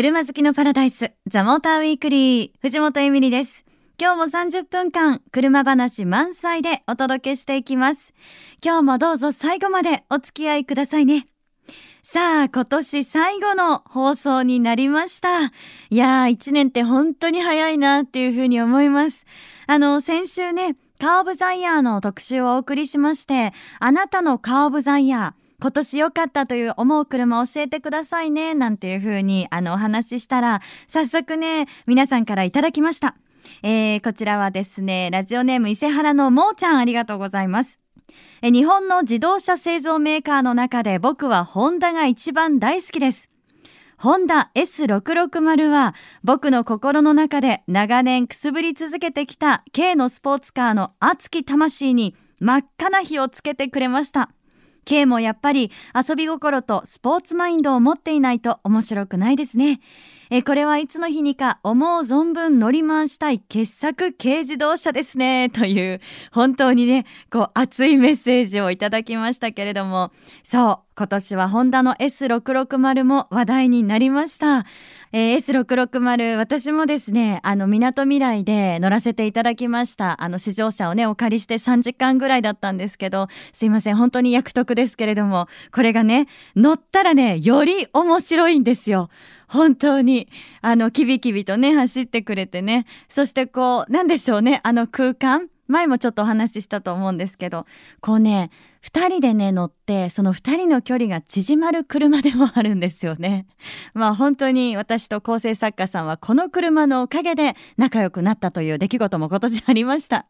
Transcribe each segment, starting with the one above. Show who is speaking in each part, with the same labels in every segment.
Speaker 1: 車好きのパラダイス、ザ・モーターウィークリー、藤本エミリです。今日も30分間、車話満載でお届けしていきます。今日もどうぞ最後までお付き合いくださいね。さあ、今年最後の放送になりました。いやー、1年って本当に早いなっていうふうに思います。あの、先週ね、カーオブザイヤーの特集をお送りしまして、あなたのカーオブザイヤー、今年良かったという思う車教えてくださいね、なんていう風にあのお話ししたら、早速ね、皆さんからいただきました。えー、こちらはですね、ラジオネーム伊勢原のもーちゃんありがとうございます。日本の自動車製造メーカーの中で僕はホンダが一番大好きです。ホンダ S660 は僕の心の中で長年くすぶり続けてきた軽のスポーツカーの熱き魂に真っ赤な火をつけてくれました。K もやっぱり遊び心とスポーツマインドを持っていないと面白くないですね。えこれはいつの日にか思う存分乗り回したい傑作軽自動車ですね という本当にねこう熱いメッセージをいただきましたけれどもそう今年はホンダの S660 も話題になりました、えー、S660 私もですねあの港未来で乗らせていただきました。あの試乗車をねお借りして3時間ぐらいだったんですけどすいません本当に役得ですけれどもこれがね乗ったらねより面白いんですよ。本当に。あのキビキビとね走ってくれてね。そしてこうなんでしょうねあの空間。前もちょっとお話ししたと思うんですけどこうね2人でね乗ってその2人の距離が縮まる車でもあるんですよね。まあ本当に私と構成作家さんはこの車のおかげで仲良くなったという出来事も今年ありました。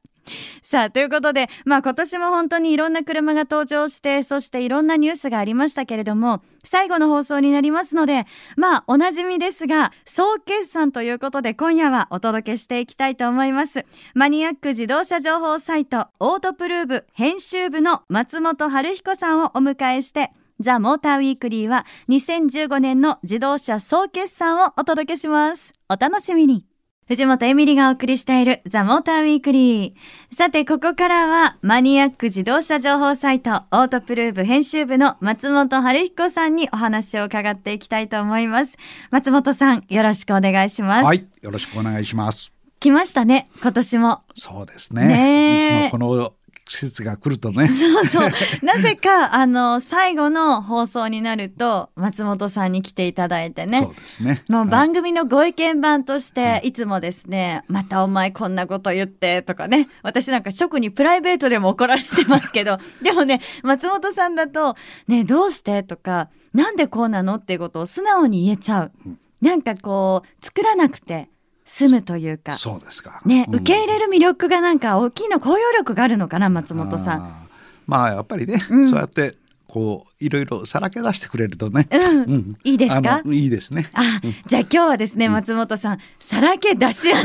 Speaker 1: さあということで、まあ、今年も本当にいろんな車が登場してそしていろんなニュースがありましたけれども最後の放送になりますのでまあおなじみですが総決算ということで今夜はお届けしていきたいと思います。マニアック自動車情報サイトオートプルーブ編集部の松本春彦さんをお迎えしてザ・モーターウィークリーは2015年の自動車総決算をお届けします。お楽しみに。藤本エミリがお送りしているザ・モーターウィークリー。さて、ここからはマニアック自動車情報サイトオートプルーブ編集部の松本春彦さんにお話を伺っていきたいと思います。松本さん、よろしくお願いします。
Speaker 2: はい、よろしくお願いします。
Speaker 1: 来ましたね、今年も。
Speaker 2: そうですね。ねいつもこの季節が来るとね。
Speaker 1: そうそう。なぜか、あの、最後の放送になると、松本さんに来ていただいてね。
Speaker 2: そうですね。
Speaker 1: もう番組のご意見番として、いつもですね、またお前こんなこと言ってとかね、私なんか直にプライベートでも怒られてますけど、でもね、松本さんだと、ね、どうしてとか、なんでこうなのっていうことを素直に言えちゃう。なんかこう、作らなくて、住むというか。
Speaker 2: そうですか、
Speaker 1: ね、受け入れる魅力がなんか大きいの包容力があるのかな松本さん。
Speaker 2: まあやっぱりね、うん、そうやってこういろいろさらけ出してくれるとね、
Speaker 1: うん、うん、いいですか？
Speaker 2: いいですね。
Speaker 1: あ、うん、じゃあ今日はですね松本さん、さらけ出し合い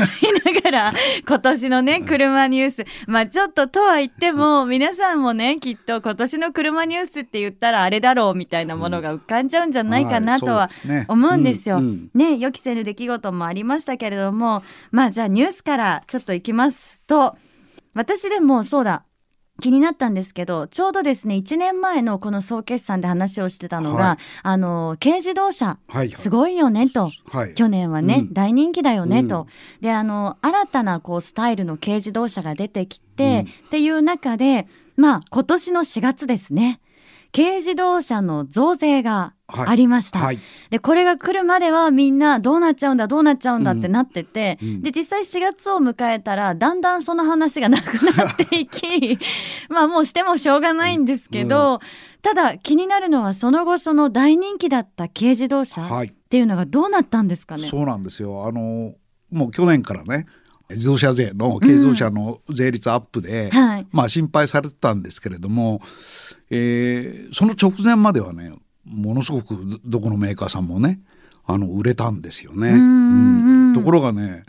Speaker 1: ながら 今年のね車ニュース。まあちょっととは言っても皆さんもねきっと今年の車ニュースって言ったらあれだろうみたいなものが浮かんじゃうんじゃないかなとは思うんですよ。ね予期せぬ出来事もありましたけれどもまあじゃあニュースからちょっといきますと私でもそうだ気になったんですけどちょうどですね1年前のこの総決算で話をしてたのが、はい、あの軽自動車、はい、すごいよねと、はい、去年はね、うん、大人気だよねと、うん、であの新たなこうスタイルの軽自動車が出てきて、うん、っていう中でまあ今年の4月ですね軽自動車の増税がありました、はい、でこれが来るまではみんなどうなっちゃうんだどうなっちゃうんだってなってて、うん。で実際4月を迎えたらだんだんその話がなくなっていき まあもうしてもしょうがないんですけど、うん、ただ気になるのはその後その大人気だった軽自動車っていうのがどうなったんですかね、
Speaker 2: はい、そうなんですよ。あのもう去年からね自動車税の軽自動車の税率アップで、うん。はい、まあ心配されてたんですけれども、えー、その直前まではねものすごくどこのメーカーさんもねあの売れたんですよね。うんところがね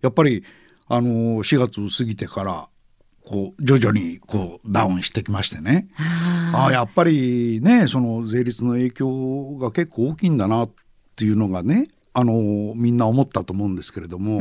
Speaker 2: やっぱりあの4月過ぎてからこう徐々にこうダウンしてきましてね。ああやっぱりねその税率の影響が結構大きいんだなっていうのがねあのみんな思ったと思うんですけれども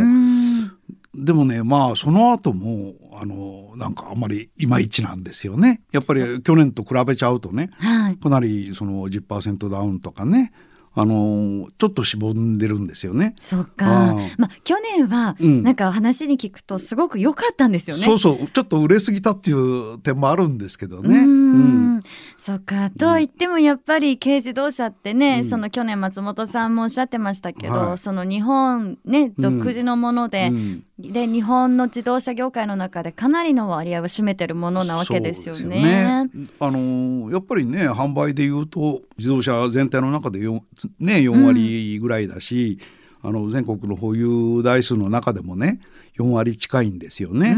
Speaker 2: でもねまあその後もあのなんかあんまりいまいちなんですよねやっぱり去年と比べちゃうとね、はい、かなりその10%ダウンとかねあのちょっとしぼんでるんですよね。
Speaker 1: そっか。まあ去年はなんか話に聞くとすごく良かったんですよね。
Speaker 2: そうそうちょっと売れすぎたっていう点もあるんですけどね。
Speaker 1: うん、そっか。とは言ってもやっぱり軽自動車ってね、うん、その去年松本さんもおっしゃってましたけど、はい、その日本ね独自のもので、で日本の自動車業界の中でかなりの割合を占めてるものなわけですよね。
Speaker 2: ね。あのやっぱりね販売でいうと自動車全体の中でね、4割ぐらいだし、うん、あの全国の保有台数の中でもね4割近いんですよね。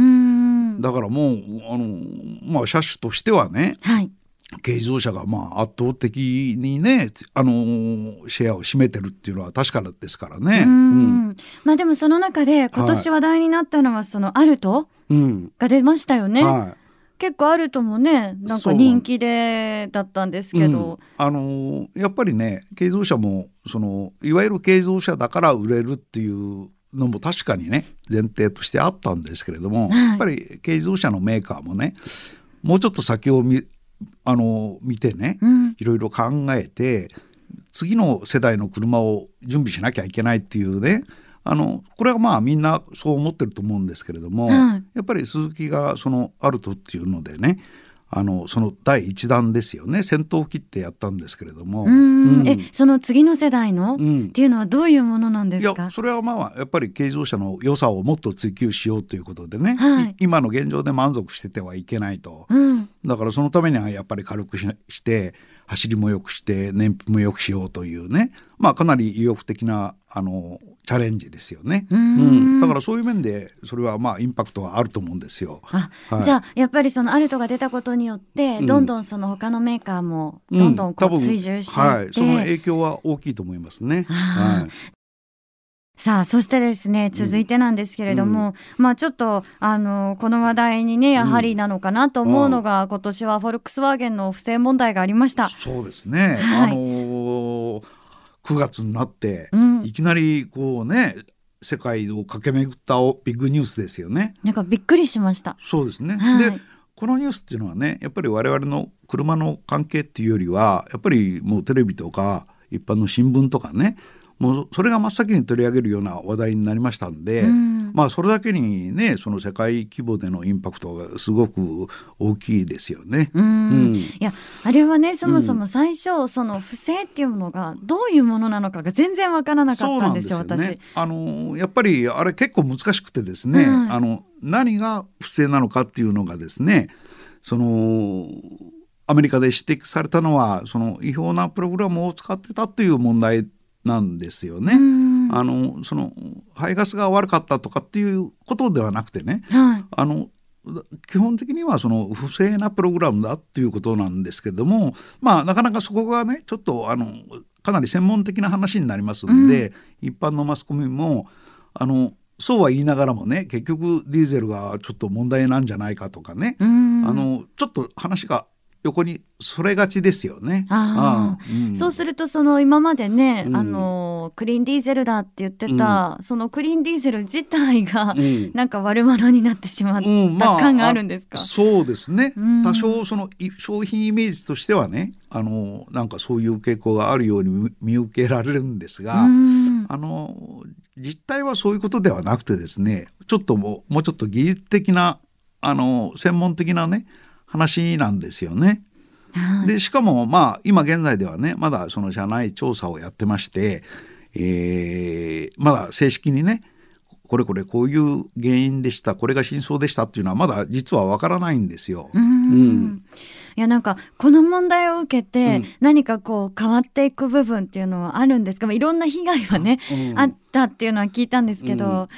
Speaker 2: だからもうあの、まあ、車種としてはね、はい、軽自動車がまあ圧倒的にねあのシェアを占めてるっていうのは確かですからね。うん、
Speaker 1: まあでもその中で今年話題になったのはそのアルトが出ましたよね。はい。結構あるともねなんか人気でだったんですけど、うん、
Speaker 2: あのやっぱりね軽自動車もそのいわゆる軽自動車だから売れるっていうのも確かにね前提としてあったんですけれども、はい、やっぱり軽自動車のメーカーもねもうちょっと先を見あの見てね、うん、いろいろ考えて次の世代の車を準備しなきゃいけないっていうねあのこれはまあみんなそう思ってると思うんですけれども、うん、やっぱり鈴木がそのアルトっていうのでねあのその第一弾ですよね。先頭を切ってやったんですけれども、う
Speaker 1: ん、えその次の世代の、うん、っていうのはどういうものなんですか？
Speaker 2: いやそれはまあやっぱり軽自動車の良さをもっと追求しようということでね、はい、今の現状で満足しててはいけないと、うん、だからそのためにはやっぱり軽くして走りも良くして燃費も良くしようというね。まあかなり意欲的なあのチャレンジですよね。うん、だからそういう面でそれはまあインパクトはあると思うんですよ。
Speaker 1: はい、じゃあやっぱりそのアルトが出たことによって、うん、どんどんその他のメーカーもどんどんこう追従して。
Speaker 2: はい、その影響は大きいと思いますね。はい。
Speaker 1: さあそしてですね続いてなんですけれども、うん、まあちょっとあのこの話題にねやはりなのかなと思うのが、うん、今年はフォルクスワーゲンの不正問題がありました。
Speaker 2: そうですね、はい、あのー、9月になって、うん、いきなりこうね世界を駆け巡ったビッグニュースですよね。
Speaker 1: なんかびっくりしました。
Speaker 2: そうですね。はい、でこのニュースっていうのはねやっぱり我々の車の関係っていうよりはやっぱりもうテレビとか一般の新聞とかねもうそれが真っ先に取り上げるような話題になりましたんで、うん、まあそれだけにねその世界規模でのインパクトがすごく大きいですよね。うん、
Speaker 1: うん、いやあれはねそもそも最初、うん、その不正っていうものがどういうものなのかが全然わからなかったんですよ
Speaker 2: ですよ、ね、私。あのやっぱりあれ結構難しくてですね、あの何が不正なのかっていうのがですねそのアメリカで指摘されたのはその違法なプログラムを使ってたという問題なんですよね。あのその排ガスが悪かったとかっていうことではなくてね、はい、あの基本的にはその不正なプログラムだっていうことなんですけどもまあなかなかそこがねちょっとあのかなり専門的な話になりますんで、うん、一般のマスコミもあのそうは言いながらもね結局ディーゼルがちょっと問題なんじゃないかとかね、あのちょっと話が横にそれがちですよね。あ
Speaker 1: あ、うん、そうするとその今までね、うん、あのクリーンディーゼルだって言ってた、うん、そのクリーンディーゼル自体が、なんか悪者になってしまった感があるんですか、まあ、
Speaker 2: そうですね、多少その商品イメージとしてはねあのなんかそういう傾向があるように見受けられるんですが、あの実態はそういうことではなくてですねちょっともうもうちょっと技術的なあの専門的なね話なんですよね。でしかもまあ今現在ではねまだその社内調査をやってまして、えー、まだ正式にねこれこれこういう原因でしたこれが真相でしたっていうのはまだ実はわからないんですよ。うん、
Speaker 1: いやなんかこの問題を受けて何かこう変わっていく部分っていうのはあるんですか、まあ、いろんな被害はね、うん、あったっていうのは聞いたんですけど、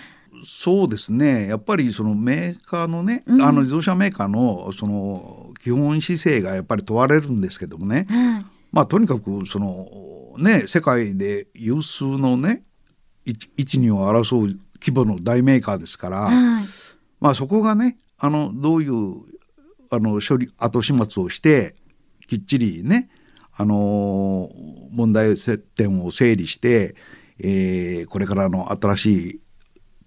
Speaker 2: そうですね。やっぱりそのメーカーのね、うん、あの自動車メーカーのその基本姿勢がやっぱり問われるんですけどもね、まあとにかくそのね世界で有数のね一二を争う規模の大メーカーですから、まあそこがねあのどういうあの処理後始末をしてきっちりねあの問題接点を整理して、えー、これからの新しい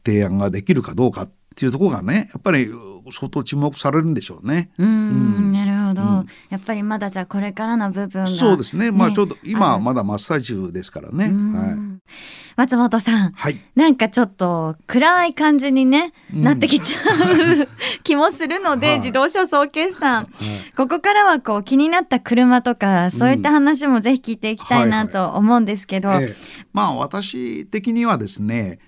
Speaker 2: 提案ができるかどうかっていうところがねやっぱり相当注目されるんでしょうね。
Speaker 1: うん、なるほど、うん、やっぱりまだじゃあこれからの部分が、
Speaker 2: そうですね。まあちょうど今まだ真っ最中ですからね。は
Speaker 1: い。松本さん、はい、なんかちょっと暗い感じにね、うん、なってきちゃう気もするので、はい、自動車総決算、はい、ここからはこう気になった車とかそういった話もぜひ聞いていきたいなと思うんですけど、はいはいえ。ー、
Speaker 2: まあ私的にはですね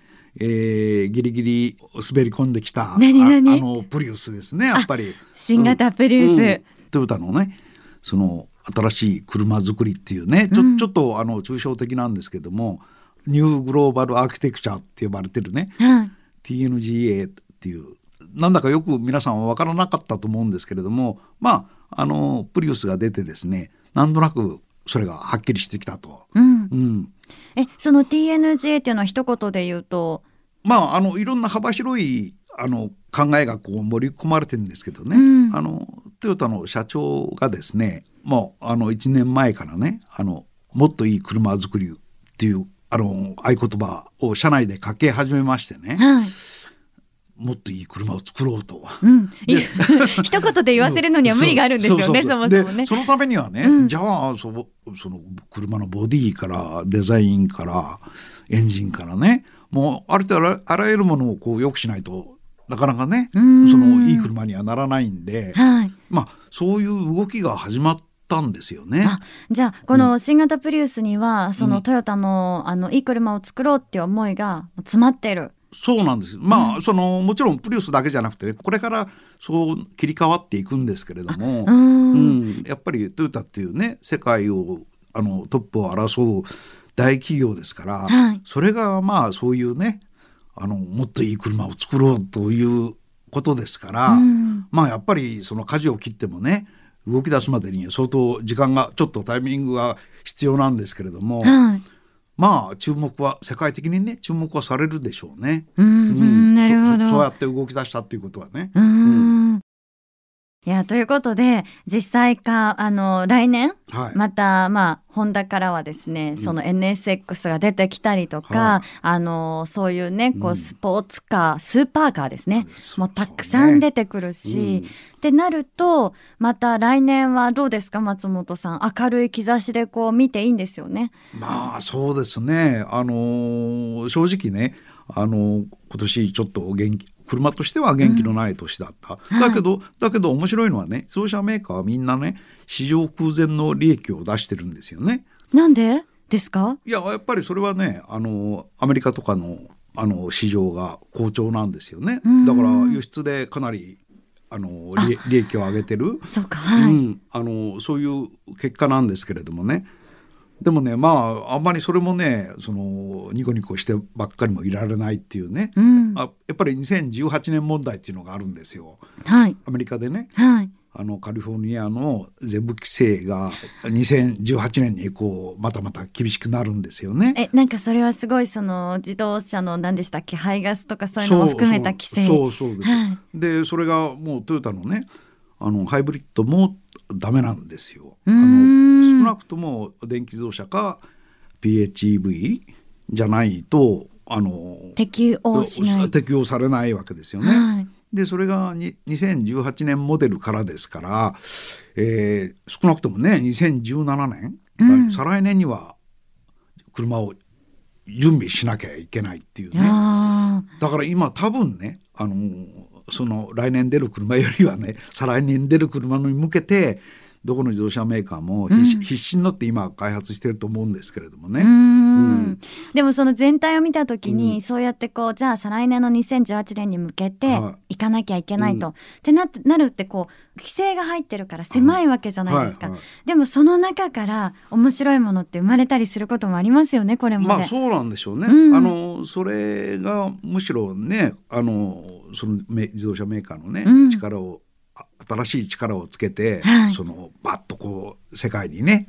Speaker 2: えー、ギリギリ滑り込んできた
Speaker 1: 何何？
Speaker 2: あのプリウスですねやっぱり。
Speaker 1: 新型プリウス、うん、
Speaker 2: トヨタのねその新しい車作りっていうねちょうん、ちょっとあの抽象的なんですけどもニューグローバルアーキテクチャって呼ばれてるね、はい、TNGA っていうなんだかよく皆さんは分からなかったと思うんですけれどもまああのプリウスが出てですねなんとなくそれがはっきりしてきたと。うん、
Speaker 1: うん、えその TNGA っていうのは一言で言うと
Speaker 2: まああのいろんな幅広いあの考えがこう盛り込まれてるんですけどね、うん、あのトヨタの社長がですねもうあの1年前からねあのもっといい車作りっていうあの合言葉を社内でかけ始めましてね、はい、もっといい車を作ろうと、うん、
Speaker 1: 一言で言わせるのには無理があるんですよね、そもそもね。
Speaker 2: そのためにはね、うん、じゃあそその車のボディからデザインからエンジンからねもうある程度あらゆるものをこう良くしないとなかなかねそのいい車にはならないんで、はい、まあそういう動きが始まったんですよね。
Speaker 1: じゃあこの新型プリウスには、うん、そのトヨタのあのいい車を作ろうっていう思いが詰まってる。
Speaker 2: そうなんです。まあ、うん、そのもちろんプリウスだけじゃなくて、ね、これからそう切り替わっていくんですけれども、うん、うん、やっぱりトヨタっていうね世界をあのトップを争う大企業ですから、はい、それがまあそういうねあのもっといい車を作ろうということですから、うん、まあやっぱりその舵を切ってもね動き出すまでに相当時間がちょっとタイミングが必要なんですけれども、はい、まあ注目は世界的にね注目はされるでしょうね。
Speaker 1: うん、うん、なるほど。
Speaker 2: そうやって動き出したっていうことはね。
Speaker 1: うん、いやということで実際かあの来年、はい、またまあホンダからはですね、その NSX が出てきたりとか、うん、あのそういうねこうスポーツカー、うん、スーパーカーですね、もうたくさん出てくるし、ってなるとまた来年はどうですか松本さん？明るい兆しでこう見ていいんですよね。
Speaker 2: まあそうですね。あの正直ねあの今年ちょっと元気車としては元気のない年だった、うん、だけど、はい、だけど面白いのはね自動車メーカーはみんなね市場空前の利益を出してるんですよね。
Speaker 1: なんで？ですか？
Speaker 2: いややっぱりそれはねあのアメリカとかのあの市場が好調なんですよね。だから輸出でかなりあの利益を上げてる。
Speaker 1: そうか、はい、う
Speaker 2: ん、あのそういう結果なんですけれどもねでもねまああんまりそれもねそのニコニコしてばっかりもいられないっていうね、うん、あやっぱり2018年問題っていうのがあるんですよ、はい、アメリカでね。はい。あのカリフォルニアの全部規制が2018年にこうまたまた厳しくなるんですよね。
Speaker 1: えなんかそれはすごいその自動車の何でしたっけ？排ガスとかそういうのも含めた規制。
Speaker 2: そうそうです、はい、でそれがもうトヨタのねあのハイブリッドもダメなんですよ。あの少なくとも電気自動車か PHEV じゃないとあの
Speaker 1: 適用しない。
Speaker 2: 適用されないわけですよね。はい、でそれが2018年モデルからですから、えー、少なくともね2017年、うん、再来年には車を準備しなきゃいけないっていうね。だから今多分ねあのその来年出る車よりはね再来年出る車に向けてどこの自動車メーカーも必死になって今開発してると思うんですけれどもね。
Speaker 1: うん。でもその全体を見た時に、うん、そうやってこうじゃあ再来年の2018年に向けて行かなきゃいけないと、ってななるってこう規制が入ってるから狭いわけじゃないですか、でもその中から面白いものって生まれたりすることもありますよねこれも
Speaker 2: まあそうなんでしょうね。あのそれがむしろねあのその自動車メーカーのね、力を新しい力をつけて、はい、そのバッとこう世界にね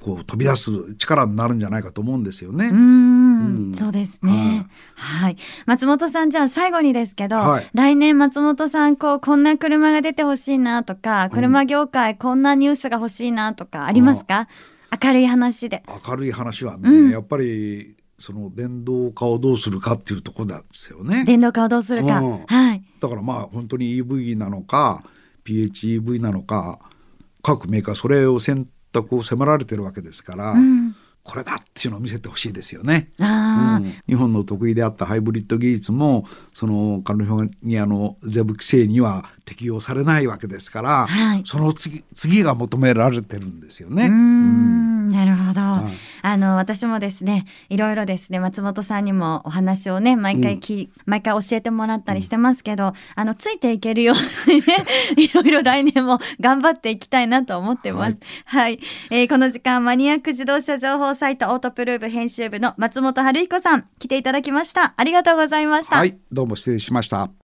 Speaker 2: こう飛び出す力になるんじゃないかと思うんですよね。う
Speaker 1: ん、そうですね。はい、松本さんじゃあ最後にですけど、はい、来年松本さんこうこんな車が出てほしいなとか、車業界こんなニュースが欲しいなとかありますか？明るい話で。
Speaker 2: 明るい話はね、うん、やっぱりその電動化をどうするかっていうところなんですよね。
Speaker 1: 電動化をどうするか。うん、はい。
Speaker 2: だからまあ本当に EV なのか PHEV なのか各メーカーそれを選択を迫られてるわけですから、うん、これだっていうのを見せてほしいですよね、うん、日本の得意であったハイブリッド技術もそのカリフォルニアの税務規制には適用されないわけですから、はい、その次次が求められてるんですよね。
Speaker 1: なるほど、はい、あの私もですねいろいろですね松本さんにもお話をね毎回き、うん、毎回教えてもらったりしてますけど、うん、あのついていけるようにね いろいろ来年も頑張っていきたいなと思ってます。はい、はい、えー、この時間マニアック自動車情報サイトオートプルーブ編集部の松本春彦さん来ていただきました。ありがとうございました。
Speaker 2: はい。どうも失礼しました。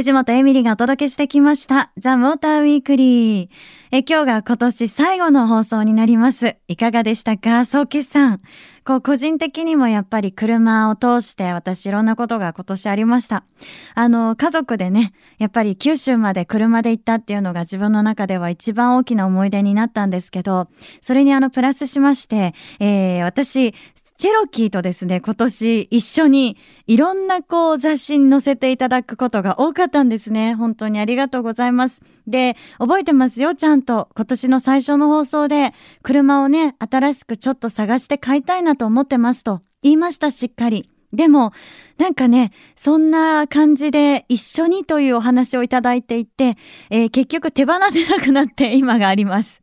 Speaker 1: 藤本エミリがお届けしてきました。ザ・モーター・ウィークリー。え、今日が今年最後の放送になります。いかがでしたか？総決算。こう、個人的にもやっぱり車を通して私いろんなことが今年ありました。あの、家族でね、やっぱり九州まで車で行ったっていうのが自分の中では一番大きな思い出になったんですけど、それにあの、プラスしまして、えー、私、チェロキーとですね、今年一緒にいろんなこう雑誌に載せていただくことが多かったんですね。本当にありがとうございます。で、覚えてますよ、ちゃんと。今年の最初の放送で、車をね、新しくちょっと探して買いたいなと思ってますと言いました、しっかり。でも、なんかね、そんな感じで一緒にというお話をいただいていて、えー、結局手放せなくなって今があります。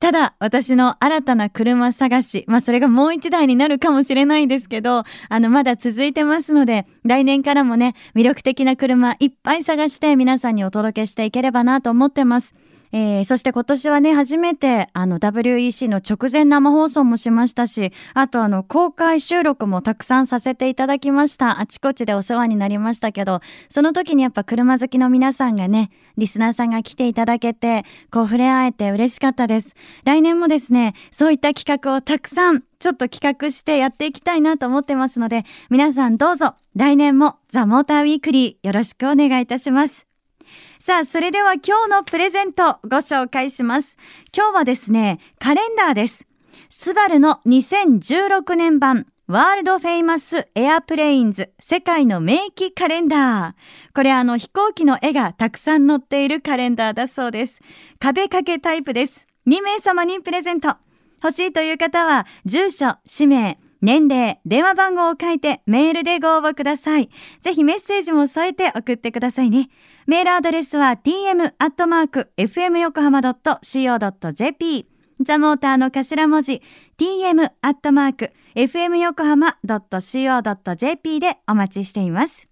Speaker 1: ただ、私の新たな車探し、まあそれがもう一台になるかもしれないですけど、あの、まだ続いてますので、来年からもね、魅力的な車いっぱい探して皆さんにお届けしていければなと思ってます。えー、そして今年はね、初めて、あの、WEC の直前生放送もしましたし、あとあの、公開収録もたくさんさせていただきました。あちこちでお世話になりましたけど、その時にやっぱ車好きの皆さんがね、リスナーさんが来ていただけて、こう触れ合えて嬉しかったです。来年もですね、そういった企画をたくさんちょっと企画してやっていきたいなと思ってますので、皆さんどうぞ来年もザ・モーターウィークリーよろしくお願いいたします。さあ、それでは今日のプレゼントご紹介します。今日はですね、カレンダーです。スバルの2016年版 World Famous Airplanes 世界の名機カレンダー。これあの飛行機の絵がたくさん載っているカレンダーだそうです。壁掛けタイプです。2名様にプレゼント。欲しいという方は住所、氏名、年齢、電話番号を書いてメールでご応募ください。ぜひメッセージも添えて送ってくださいね。メールアドレスは tm.fmyokohama.co.jp ザモーターの頭文字 tm.fmyokohama.co.jp でお待ちしています。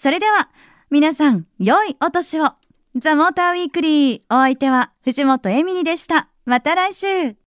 Speaker 1: それでは皆さん良いお年をザモーターウィークリーお相手は藤本エミリでした。また来週